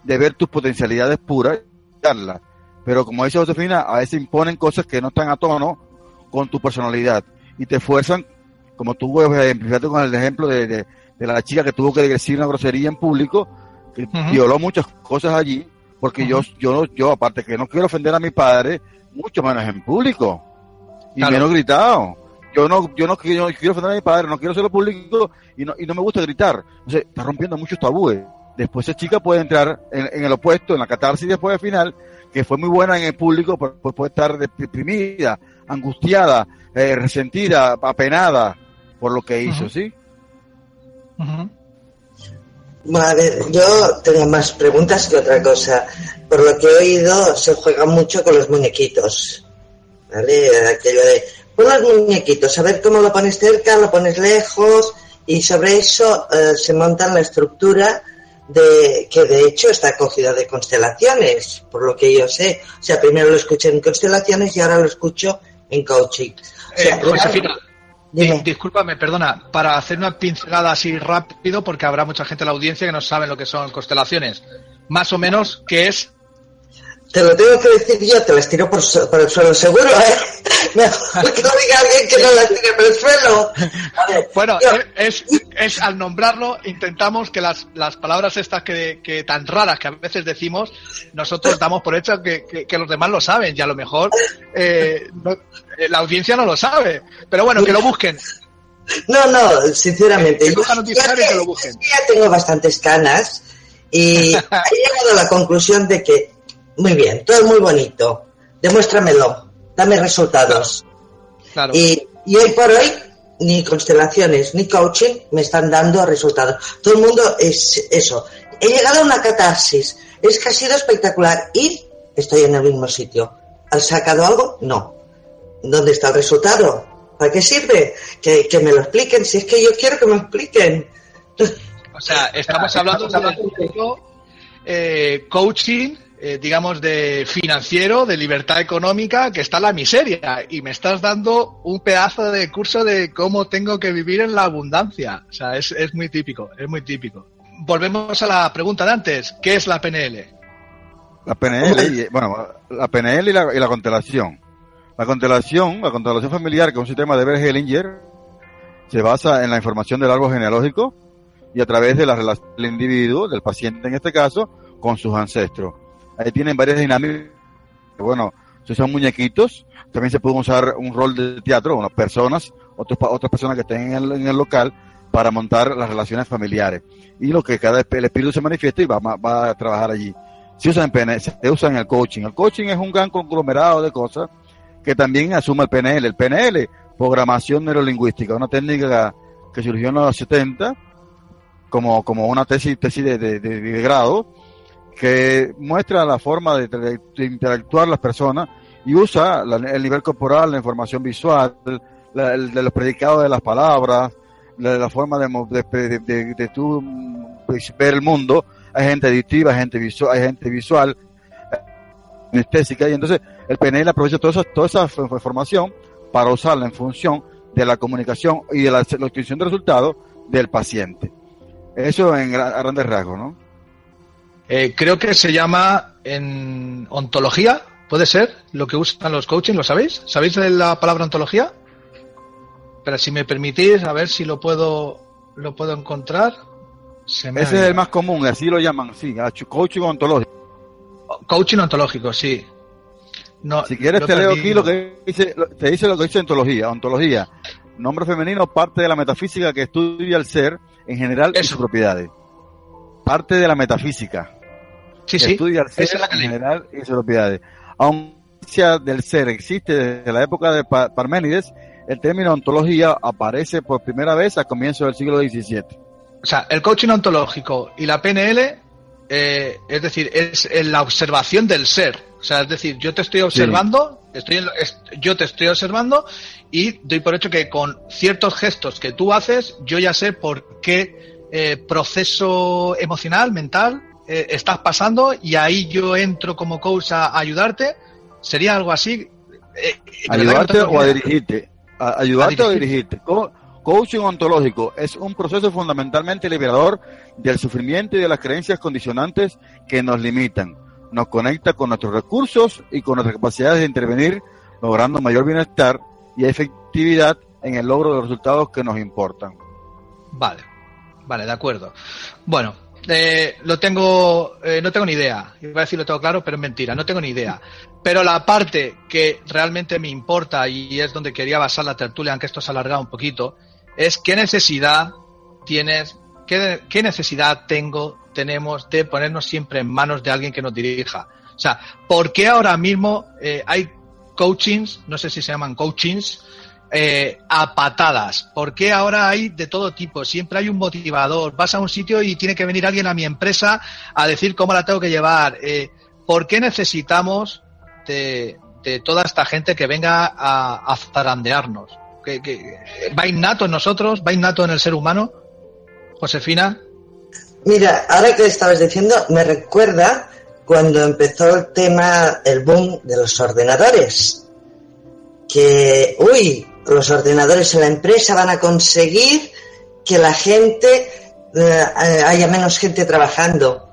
de ver tus potencialidades puras, darlas. Pero como dice Josefina, a veces imponen cosas que no están a tono con tu personalidad y te fuerzan, como tú ejemplificaste con el ejemplo de, de, de, la chica que tuvo que decir una grosería en público, que uh -huh. violó muchas cosas allí, porque uh -huh. yo, yo, yo, aparte que no quiero ofender a mi padre, mucho menos en público, y claro. menos gritado yo no, yo no, yo no quiero ofender a mi padre, no quiero hacerlo público y no, y no me gusta gritar. O sea, está rompiendo muchos tabúes. Después esa chica puede entrar en, en, el opuesto, en la catarsis después del final, que fue muy buena en el público, pero pues puede estar deprimida, angustiada, eh, resentida, apenada por lo que hizo, uh -huh. ¿sí? Uh -huh. Vale, yo tengo más preguntas que otra cosa. Por lo que he oído, se juega mucho con los muñequitos. ¿Vale? Aquello de pon los muñequitos, a ver cómo lo pones cerca, lo pones lejos, y sobre eso eh, se monta la estructura de que de hecho está cogida de constelaciones, por lo que yo sé. O sea, primero lo escuché en constelaciones y ahora lo escucho en coaching. O sea, eh, Josefina, Dime. Discúlpame, perdona, para hacer una pincelada así rápido, porque habrá mucha gente en la audiencia que no sabe lo que son constelaciones. Más o menos, ¿qué es? Te lo tengo que decir yo, te las tiro por, por el suelo seguro, ¿eh? [LAUGHS] Mejor que lo diga alguien que no las tire por el suelo. Ver, bueno, yo... es, es, al nombrarlo, intentamos que las, las palabras estas que, que, tan raras que a veces decimos, nosotros damos por hecho que, que, que los demás lo saben y a lo mejor eh, no, eh, la audiencia no lo sabe. Pero bueno, que lo busquen. No, no, sinceramente. Que, yo, yo, tengo bastantes canas y he llegado a la conclusión de que muy bien, todo es muy bonito. Demuéstramelo, dame resultados. Claro. Y, y, hoy por hoy ni constelaciones, ni coaching me están dando resultados. Todo el mundo es eso. He llegado a una catarsis. Es que ha sido espectacular y estoy en el mismo sitio. ¿Han sacado algo? No. ¿Dónde está el resultado? ¿Para qué sirve? Que, que me lo expliquen. Si es que yo quiero que me expliquen. O sea, estamos hablando de eh, coaching, eh, digamos, de financiero, de libertad económica, que está la miseria. Y me estás dando un pedazo de curso de cómo tengo que vivir en la abundancia. O sea, es, es muy típico, es muy típico. Volvemos a la pregunta de antes. ¿Qué es la PNL? La PNL, y, bueno, la PNL y la, y la constelación. La constelación, la constelación familiar, que es un sistema de Berger se basa en la información del árbol genealógico y a través de la relación del individuo, del paciente en este caso, con sus ancestros. Ahí tienen varias dinámicas. Bueno, si son muñequitos, también se puede usar un rol de teatro, unas personas, otros, otras personas que estén en el, en el local para montar las relaciones familiares. Y lo que cada el espíritu se manifiesta y va, va a trabajar allí se usa en PNL, se usa en el coaching. El coaching es un gran conglomerado de cosas que también asume el PNL. El PNL, programación neurolingüística, una técnica que surgió en los 70 como, como una tesis, tesis de, de grado que muestra la forma de, interactuar las personas y usa la, el nivel corporal, la información visual, la, el, de los predicados de las palabras, la, la forma de, de, tú ver el mundo hay gente adictiva, hay gente visual, hay gente visual, anestésica, y entonces el PNL aprovecha toda esa, toda esa información para usarla en función de la comunicación y de la, la obtención de resultados del paciente. Eso en a grandes rasgos, ¿no? Eh, creo que se llama en ontología, puede ser, lo que usan los coaching, ¿lo sabéis? ¿Sabéis de la palabra ontología? Pero si me permitís, a ver si lo puedo, lo puedo encontrar. Ese es el más común, así lo llaman, sí, coaching ontológico. Coaching ontológico, sí. No, si quieres te leo aquí lo que dice, te dice lo que dice ontología. Ontología, nombre femenino, parte de la metafísica que estudia el ser en general Eso. y sus propiedades. Parte de la metafísica. Sí, sí. Estudia el ser es en general y sus propiedades. Aunque del ser existe desde la época de Parménides, el término ontología aparece por primera vez a comienzos del siglo XVII. O sea, el coaching ontológico y la PNL, eh, es decir, es la observación del ser. O sea, es decir, yo te estoy observando, sí. estoy en, es, yo te estoy observando y doy por hecho que con ciertos gestos que tú haces, yo ya sé por qué eh, proceso emocional, mental, eh, estás pasando y ahí yo entro como coach a, ayudarte. ¿Sería algo así? Eh, ¿Ayudarte o a dirigirte? A, ayudarte a dirigirte. o dirigirte. ¿Cómo? Coaching ontológico es un proceso fundamentalmente liberador del sufrimiento y de las creencias condicionantes que nos limitan. Nos conecta con nuestros recursos y con nuestras capacidades de intervenir, logrando mayor bienestar y efectividad en el logro de los resultados que nos importan. Vale, vale, de acuerdo. Bueno, eh, lo tengo, eh, no tengo ni idea. Iba a decir lo tengo claro, pero es mentira, no tengo ni idea. Pero la parte que realmente me importa y es donde quería basar la tertulia, aunque esto se ha alargado un poquito, es qué necesidad tienes, qué, qué, necesidad tengo, tenemos de ponernos siempre en manos de alguien que nos dirija. O sea, ¿por qué ahora mismo eh, hay coachings, no sé si se llaman coachings, eh, a patadas? ¿Por qué ahora hay de todo tipo? Siempre hay un motivador. Vas a un sitio y tiene que venir alguien a mi empresa a decir cómo la tengo que llevar. Eh, ¿Por qué necesitamos de, de, toda esta gente que venga a, a zarandearnos? que, que, va innato en nosotros, va innato en el ser humano. Josefina. Mira, ahora que estabas diciendo, me recuerda cuando empezó el tema, el boom de los ordenadores. Que, uy, los ordenadores en la empresa van a conseguir que la gente, eh, haya menos gente trabajando.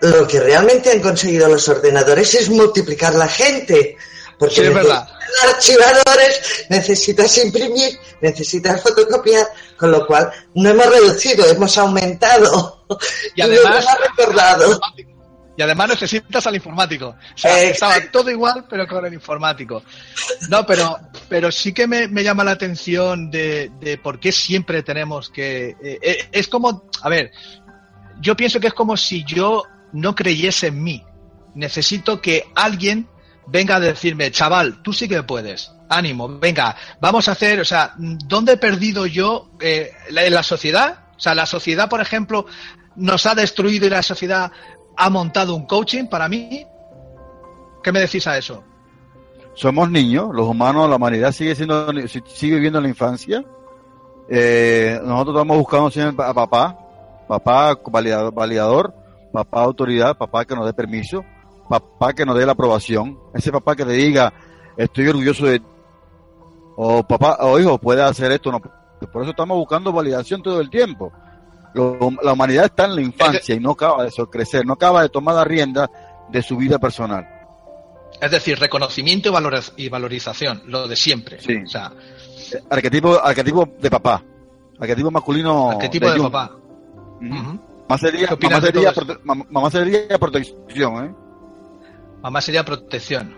Lo que realmente han conseguido los ordenadores es multiplicar la gente. Porque sí, es verdad archivadores, necesitas imprimir, necesitas fotocopiar, con lo cual no hemos reducido, hemos aumentado. Y [LAUGHS] además, y recordado. Y además necesitas al informático. O sea, eh, estaba todo igual, pero con el informático. No, pero, pero sí que me, me llama la atención de, de, por qué siempre tenemos que. Eh, es como, a ver, yo pienso que es como si yo no creyese en mí. Necesito que alguien venga a decirme, chaval, tú sí que puedes, ánimo, venga, vamos a hacer, o sea, ¿dónde he perdido yo eh, la sociedad? O sea, la sociedad, por ejemplo, nos ha destruido y la sociedad ha montado un coaching para mí. ¿Qué me decís a eso? somos niños, los humanos, la humanidad sigue siendo, si- sigue viviendo en la infancia. Eh, nosotros estamos buscando siempre a papá, papá validador, validador, papá autoridad, papá que nos dé permiso, papá que nos dé la aprobación, ese papá que le diga, estoy orgulloso de o papá, o hijo, puede hacer esto, no. Por eso estamos buscando validación todo el tiempo. Lo- la humanidad está en la infancia y no acaba de crecer, no acaba de tomar la rienda de su vida personal. Es decir, reconocimiento y, valorización, lo de siempre. Sí. O sea, Arquetipo, arquetipo de papá. Arquetipo masculino. arquetipo de, papá. Mamá sería, ¿Qué opinas mamá de sería, todo prote- mam- mamá sería protección, ¿eh? Mamá sería protección.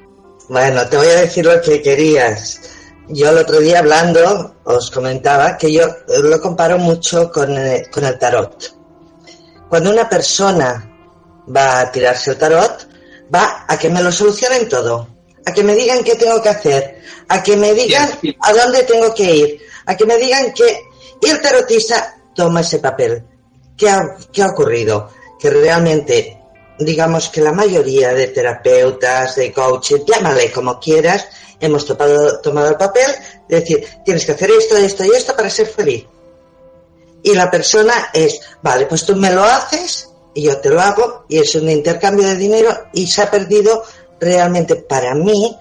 Bueno, te voy a decir lo que querías. Yo el otro día hablando os comentaba que yo lo comparo mucho con, eh, con el tarot. Cuando una persona va a tirarse el tarot, va a que me lo solucionen todo, a que me digan qué tengo que hacer, a que me digan a dónde tengo que ir, a que me digan que... Y el tarotista toma ese papel. ¿Qué ha, qué ha ocurrido? Que realmente digamos que la mayoría de terapeutas, de coaches, llámale como quieras, hemos topado- tomado el papel de decir, tienes que hacer esto, esto y esto para ser feliz. Y la persona es, vale, pues tú me lo haces y yo te lo hago y es un intercambio de dinero y se ha perdido realmente para mí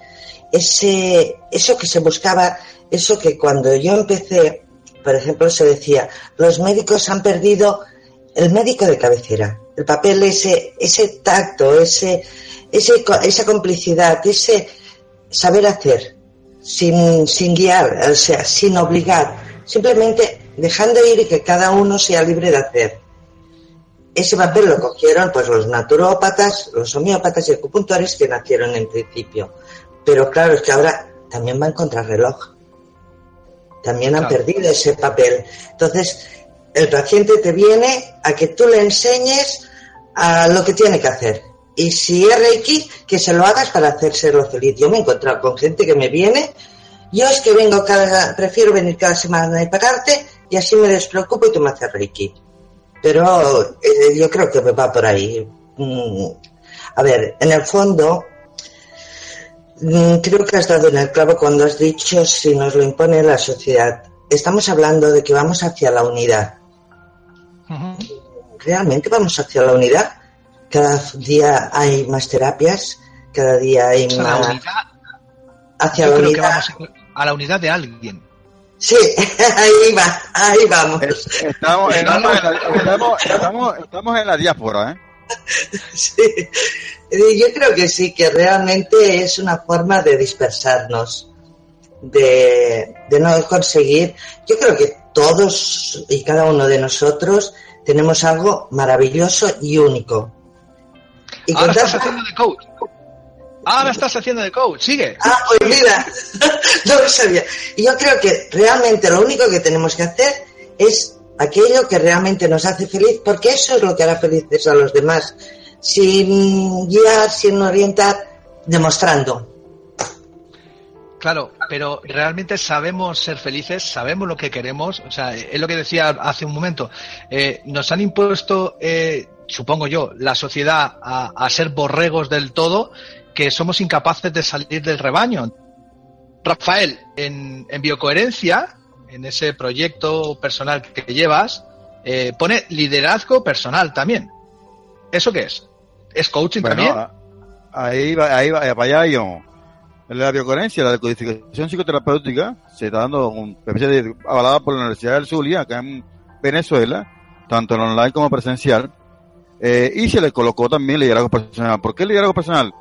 ese, eso que se buscaba, eso que cuando yo empecé, por ejemplo, se decía, los médicos han perdido el médico de cabecera, el papel ese, ese tacto, ese, ese, esa complicidad, ese saber hacer, sin, sin guiar, o sea, sin obligar, simplemente dejando ir y que cada uno sea libre de hacer. Ese papel lo cogieron pues los naturópatas, los homeópatas y acupuntores que nacieron en principio. Pero claro, es que ahora también van contra reloj. También han Claro. perdido ese papel. Entonces, el paciente te viene a que tú le enseñes a lo que tiene que hacer. Y si es Reiki, que se lo hagas para hacérselo feliz. Yo me he encontrado con gente que me viene, yo es que vengo cada, prefiero venir cada semana y pagarte, y así me despreocupo y tú me haces Reiki. Pero eh, yo creo que me va por ahí. Mm, a ver, en el fondo, mm, creo que has dado en el clavo cuando has dicho si nos lo impone la sociedad. Estamos hablando de que vamos hacia la unidad. ¿Realmente vamos hacia la unidad? Cada día hay más terapias, cada día hay O sea, la más... unidad, hacia yo la creo que unidad. vamos a, a la unidad de alguien. Sí, [LAUGHS] ahí va, ahí vamos. Estamos, estamos, en la, estamos, estamos, estamos en la diáspora, ¿eh? [LAUGHS] Sí. Yo creo que sí, que realmente es una forma de dispersarnos, de, de no conseguir. Yo creo que todos y cada uno de nosotros tenemos algo maravilloso y único. Y Ahora estás haciendo de coach. Ahora estás haciendo de coach. Sigue. Ah, pues mira, [LAUGHS] no lo sabía. Y yo creo que realmente lo único que tenemos que hacer es aquello que realmente nos hace feliz, porque eso es lo que hará felices a los demás, sin guiar, sin orientar, demostrando. Claro, pero realmente sabemos ser felices, sabemos lo que queremos. O sea, es lo que decía hace un momento. Eh, nos han impuesto, eh, supongo yo, la sociedad a, a ser borregos del todo, que somos incapaces de salir del rebaño. Rafael, en, en biocoherencia, en ese proyecto personal que llevas, eh, pone liderazgo personal también. ¿Eso qué es? ¿Es coaching Bueno, también? ahí va, ahí va, para allá yo. La biocoherencia, la decodificación psicoterapéutica, se está dando un, especie avalada por la Universidad del Zulia, acá en Venezuela, tanto en online como presencial, eh, y se le colocó también liderazgo personal. ¿Por qué liderazgo personal?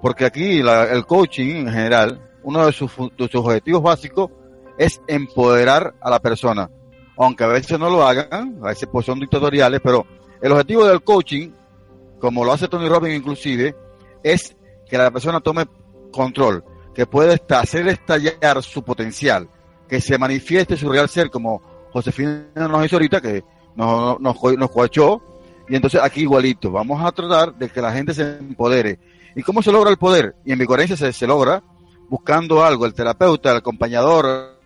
Porque aquí el coaching en general, uno de sus, fu- de sus objetivos básicos es empoderar a la persona. Aunque a veces no lo hagan, a veces pues son dictatoriales, pero el objetivo del coaching, como lo hace Tony Robbins inclusive, es que la persona tome control, que pueda esta- hacer estallar su potencial, que se manifieste su real ser, como Josefina nos hizo ahorita, que nos, nos, nos coachó, y entonces aquí igualito, vamos a tratar de que la gente se empodere. ¿Y cómo se logra el poder? Y en mi coherencia se, logra buscando algo. El terapeuta, el acompañador,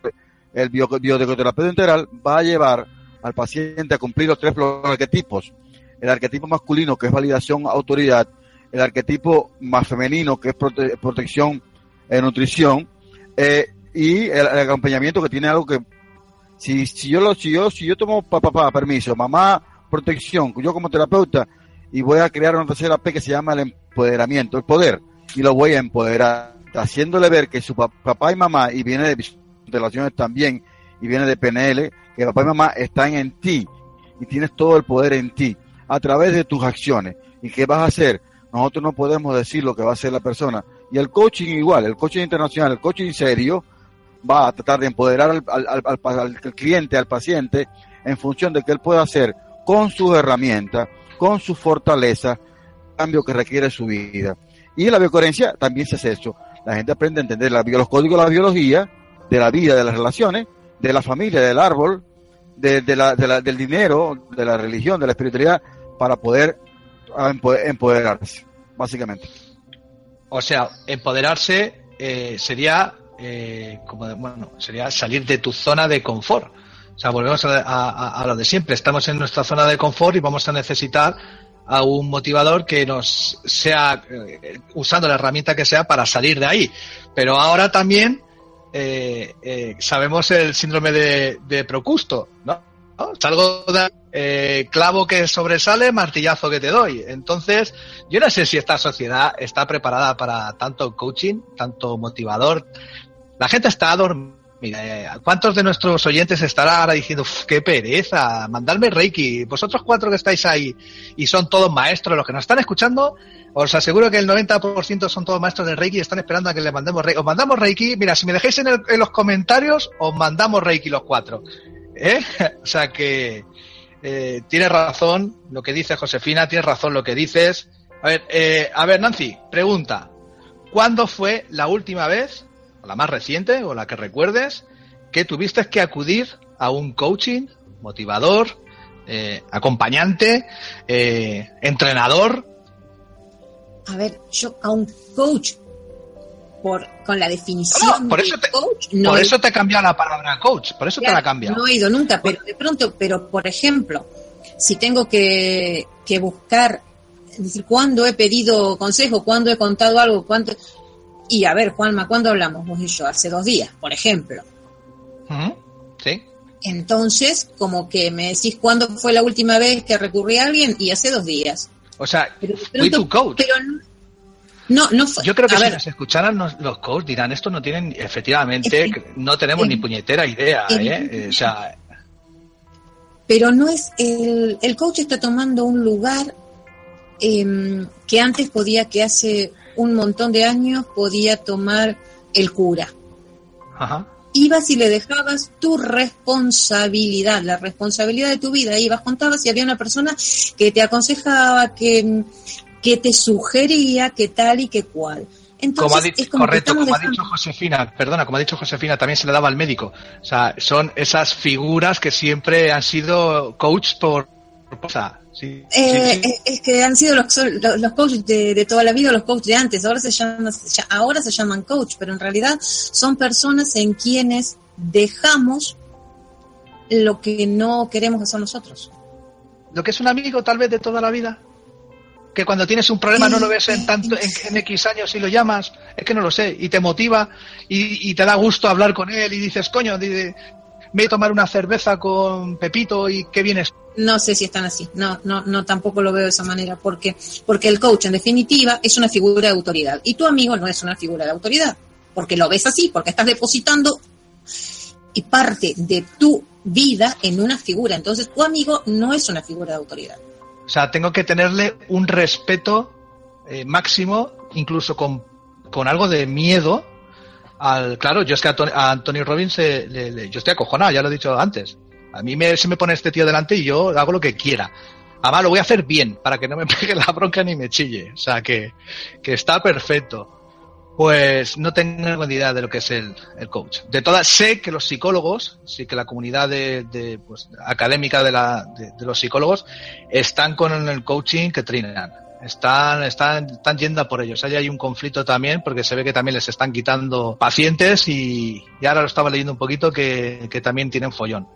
el bio- bioterapeuta integral va a llevar al paciente a cumplir los tres arquetipos. El arquetipo masculino, que es validación, autoridad. El arquetipo más femenino, que es prote- protección, nutrición. eh, y el, acompañamiento que tiene algo que si, si yo lo, si yo, si yo tomo papá, papá, permiso, mamá, protección, yo como terapeuta, y voy a crear una tercera P que se llama el empoderamiento, el poder, y lo voy a empoderar, haciéndole ver que su pa- papá y mamá, y viene de relaciones también, y viene de PNL, que papá y mamá están en ti, y tienes todo el poder en ti, a través de tus acciones. ¿Y qué vas a hacer? Nosotros no podemos decir lo que va a hacer la persona. Y el coaching igual, el coaching internacional, el coaching serio, va a tratar de empoderar al, al- al- cliente, al paciente, en función de que él pueda hacer con sus herramientas, con su fortaleza, el cambio que requiere su vida. Y la biocoherencia también se hace eso. La gente aprende a entender la los códigos de la biología, de la vida, de las relaciones, de la familia, del árbol, de, de la- de la- del dinero, de la religión, de la espiritualidad, para poder ah, empo- empoderarse, básicamente. O sea, empoderarse eh, sería eh, como de- bueno, sería salir de tu zona de confort. O sea, volvemos a, a- lo de siempre. Estamos en nuestra zona de confort y vamos a necesitar a un motivador que nos sea eh, usando la herramienta que sea para salir de ahí. Pero ahora también eh, eh, sabemos el síndrome de, de Procusto. ¿No? Salgo de eh, clavo que sobresale, martillazo que te doy. Entonces, yo no sé si esta sociedad está preparada para tanto coaching, tanto motivador. La gente está dormida. Eh, ¿Cuántos de nuestros oyentes estará ahora diciendo, "Uf, qué pereza, mandarme Reiki? Vosotros cuatro que estáis ahí y son todos maestros, los que nos están escuchando, os aseguro que el 90% son todos maestros de Reiki y están esperando a que les mandemos Reiki. Os mandamos Reiki, mira, si me dejáis en, el- en los comentarios, os mandamos Reiki los cuatro. ¿Eh? [LAUGHS] O sea que eh, tienes razón lo que dice Josefina, tienes razón lo que dices. A ver, eh, a ver, Nancy, pregunta. ¿Cuándo fue la última vez, o la más reciente, o la que recuerdes, que tuviste que acudir a un coaching, motivador, eh, acompañante, eh, entrenador? A ver, yo a un coach, por, con la definición por de eso te- coach, no por he- eso te he cambiado la palabra coach, por eso te la he cambiado. No he ido nunca, pero de pronto, pero por ejemplo, si tengo que, que buscar, es decir, cuándo he pedido consejo, cuándo he contado algo, cuánto... Y a ver, Juanma, ¿cuándo hablamos vos y yo? Hace dos días, por ejemplo. Sí. Entonces, como que me decís cuándo fue la última vez que recurrí a alguien y hace dos días. O sea, Pero, fui tu coach. pero no, no fue. Yo creo que a si ver, nos escucharan los, los coaches dirán esto no tienen, efectivamente, no tenemos ni puñetera idea, ¿eh? Eh, O sea, pero no es el, el coach está tomando un lugar em, que antes podía, que hace un montón de años podía tomar el cura. ajá. Ibas y le dejabas tu responsabilidad, la responsabilidad de tu vida. Ibas, contabas y había una persona que te aconsejaba, que, que te sugería que tal y que cual. Entonces, como ha dicho, es como que correcto, como ha dejando- dicho Josefina, perdona, como ha dicho Josefina, también se le daba al médico. O sea, son esas figuras que siempre han sido coach por, por. Sí, Eh, sí, sí. Es, que han sido los, los, los coaches de, de toda la vida, los coaches de antes. Ahora se, llama, ya- ahora se llaman coach, pero en realidad son personas en quienes dejamos lo que no queremos hacer nosotros. Lo que es un amigo tal vez de toda la vida. Que cuando tienes un problema no lo ves en tanto en, en X años y lo llamas, es que no lo sé, y te motiva y, y te da gusto hablar con él y dices, coño, me voy a tomar una cerveza con Pepito y qué vienes. No sé si están así. No, no, no, tampoco lo veo de esa manera. Porque, porque el coach, en definitiva, es una figura de autoridad. Y tu amigo no es una figura de autoridad. Porque lo ves así, porque estás depositando y parte de tu vida en una figura. Entonces, tu amigo no es una figura de autoridad. O sea, tengo que tenerle un respeto eh, máximo, incluso con, con algo de miedo al... Claro, yo es que a, Tony, a Anthony Robbins le- yo estoy acojonado, ya lo he dicho antes. A mí me, se me pone este tío delante y yo hago lo que quiera. Además, lo voy a hacer bien, para que no me [LAUGHS] pegue la bronca ni me chille. O sea, que, que está perfecto. Pues no tengo ni idea de lo que es el, el coach. De todas, sé que los psicólogos, sí que la comunidad de, de, pues, académica de, la, de, los psicólogos están con el coaching que trinan. Están, están, están yendo por ellos. Ahí hay un conflicto también, porque se ve que también les están quitando pacientes y, y ahora lo estaba leyendo un poquito que, que también tienen follón.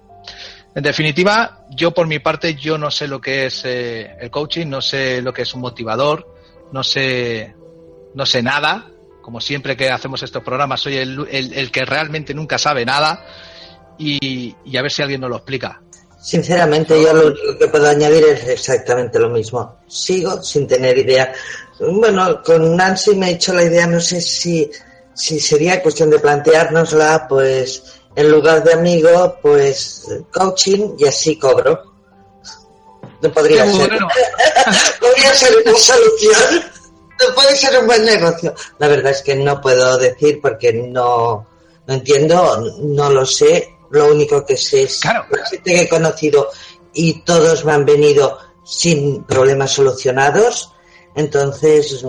En definitiva, yo por mi parte, yo no sé lo que es eh, el coaching, no sé lo que es un motivador, no sé, no sé nada. Como siempre que hacemos estos programas, soy el, el, el que realmente nunca sabe nada y, y, a ver si alguien nos lo explica. Sinceramente, yo lo único que puedo añadir es exactamente lo mismo. Sigo sin tener idea. Bueno, con Nancy me he hecho la idea, no sé si, si sería cuestión de planteárnosla, pues en lugar de amigo, pues coaching y así cobro. No podría ser. Bueno. [LAUGHS] podría ser una solución. No puede ser un buen negocio. La verdad es que no puedo decir porque no, no entiendo, no lo sé. Lo único que sé es claro. la gente que he conocido y todos me han venido sin problemas solucionados. Entonces,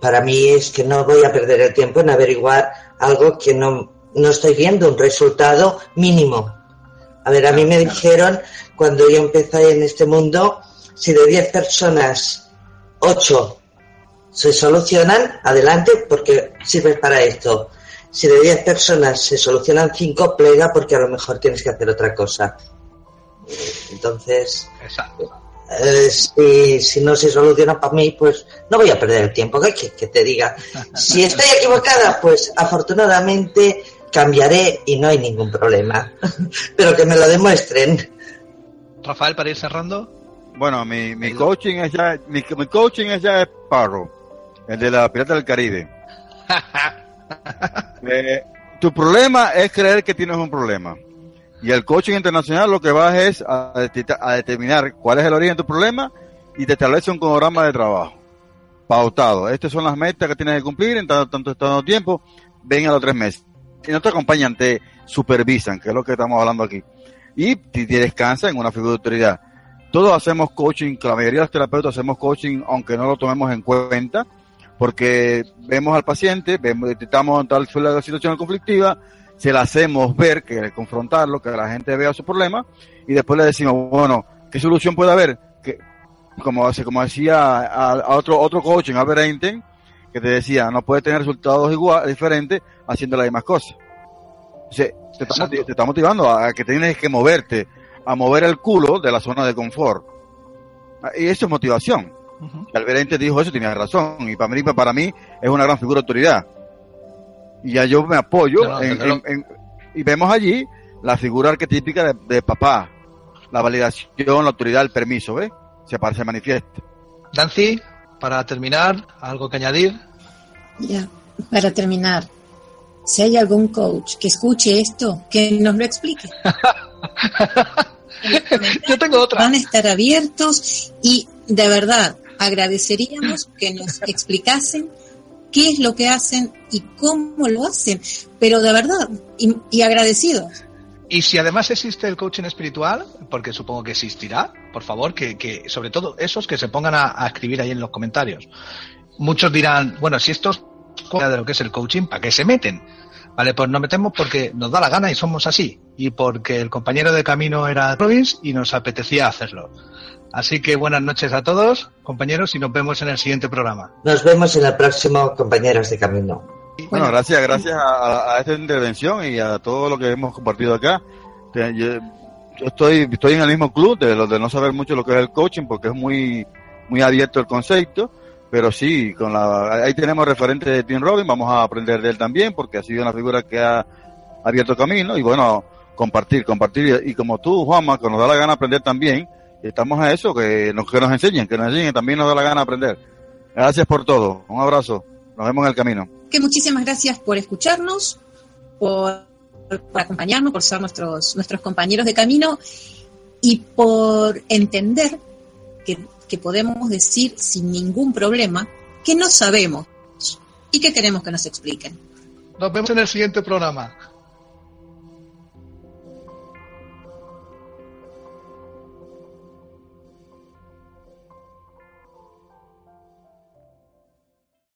para mí es que no voy a perder el tiempo en averiguar algo que no, no estoy viendo un resultado mínimo. A ver, a mí me dijeron cuando yo empecé en este mundo, si de 10 personas, 8 se solucionan, adelante, porque sirve para esto. Si de 10 personas se solucionan 5, plega porque a lo mejor tienes que hacer otra cosa. Entonces, eh, si, si, no se soluciona para mí, pues no voy a perder el tiempo. Que, que te diga, si estoy equivocada, pues afortunadamente cambiaré y no hay ningún problema. Pero que me lo demuestren. Rafael, para ir cerrando. Bueno, mi, mi coaching es ya, mi, mi coaching es ya Sparrow, el de la Pirata del Caribe. [LAUGHS] eh, tu problema es creer que tienes un problema. Y el coaching internacional lo que va es a, a, determinar cuál es el origen de tu problema y te establece un cronograma de trabajo pautado. Estas son las metas que tienes que cumplir en tanto, tanto, tanto tiempo. Ven a los tres meses y no te acompañan, te supervisan, que es lo que estamos hablando aquí. Y te, te descansa en una figura de autoridad. Todos hacemos coaching, la mayoría de los terapeutas hacemos coaching, aunque no lo tomemos en cuenta, porque vemos al paciente, vemos, detectamos tal la situación conflictiva, se la hacemos ver, que confrontarlo, que la gente vea su problema, y después le decimos, bueno, ¿qué solución puede haber? Que, como, como decía a, a otro, otro coaching, Albert Einstein, que te decía, no puedes tener resultados igual, diferentes haciendo las mismas cosas. O sea, te, está, te está motivando a que tienes que moverte, a mover el culo de la zona de confort. Y eso es motivación. Uh -huh. Dijo eso, tenía razón. Y para mí, para mí es una gran figura de autoridad. Y ya yo me apoyo no, no, en, en, en, y vemos allí la figura arquetípica de, de, papá, la validación, la autoridad, el permiso, ¿ves? Se, se manifiesta. Nancy, para terminar, ¿algo que añadir? Ya, para terminar, si hay algún coach que escuche esto, que nos lo explique. [LAUGHS] Yo tengo otra. Van a estar abiertos y de verdad agradeceríamos que nos explicasen qué es lo que hacen y cómo lo hacen, pero de verdad, y, agradecidos. Y si además existe el coaching espiritual, porque supongo que existirá, por favor, que, sobre todo esos que se pongan a, escribir ahí en los comentarios. Muchos dirán, bueno, si estos de lo que es el coaching, ¿para qué se meten? Vale, pues nos metemos porque nos da la gana y somos así. Y porque el compañero de camino era Robbins y nos apetecía hacerlo. Así que buenas noches a todos, compañeros, y nos vemos en el siguiente programa. Nos vemos en el próximo, compañeros de camino. Bueno, gracias, gracias a, a, esta intervención y a todo lo que hemos compartido acá. Yo, yo, estoy, estoy en el mismo club de lo de no saber mucho lo que es el coaching porque es muy, muy abierto el concepto, pero sí, con la, ahí tenemos referente de Tim Robin, vamos a aprender de él también porque ha sido una figura que ha abierto camino y bueno, compartir, compartir y, y como tú, Juanma, que nos da la gana aprender también, estamos a eso, que nos, que nos enseñen, que nos enseñen, también nos da la gana aprender. Gracias por todo, un abrazo, nos vemos en el camino que muchísimas gracias por escucharnos, por, por acompañarnos, por ser nuestros, nuestros compañeros de camino y por entender que, que podemos decir sin ningún problema que no sabemos y que queremos que nos expliquen. Nos vemos en el siguiente programa.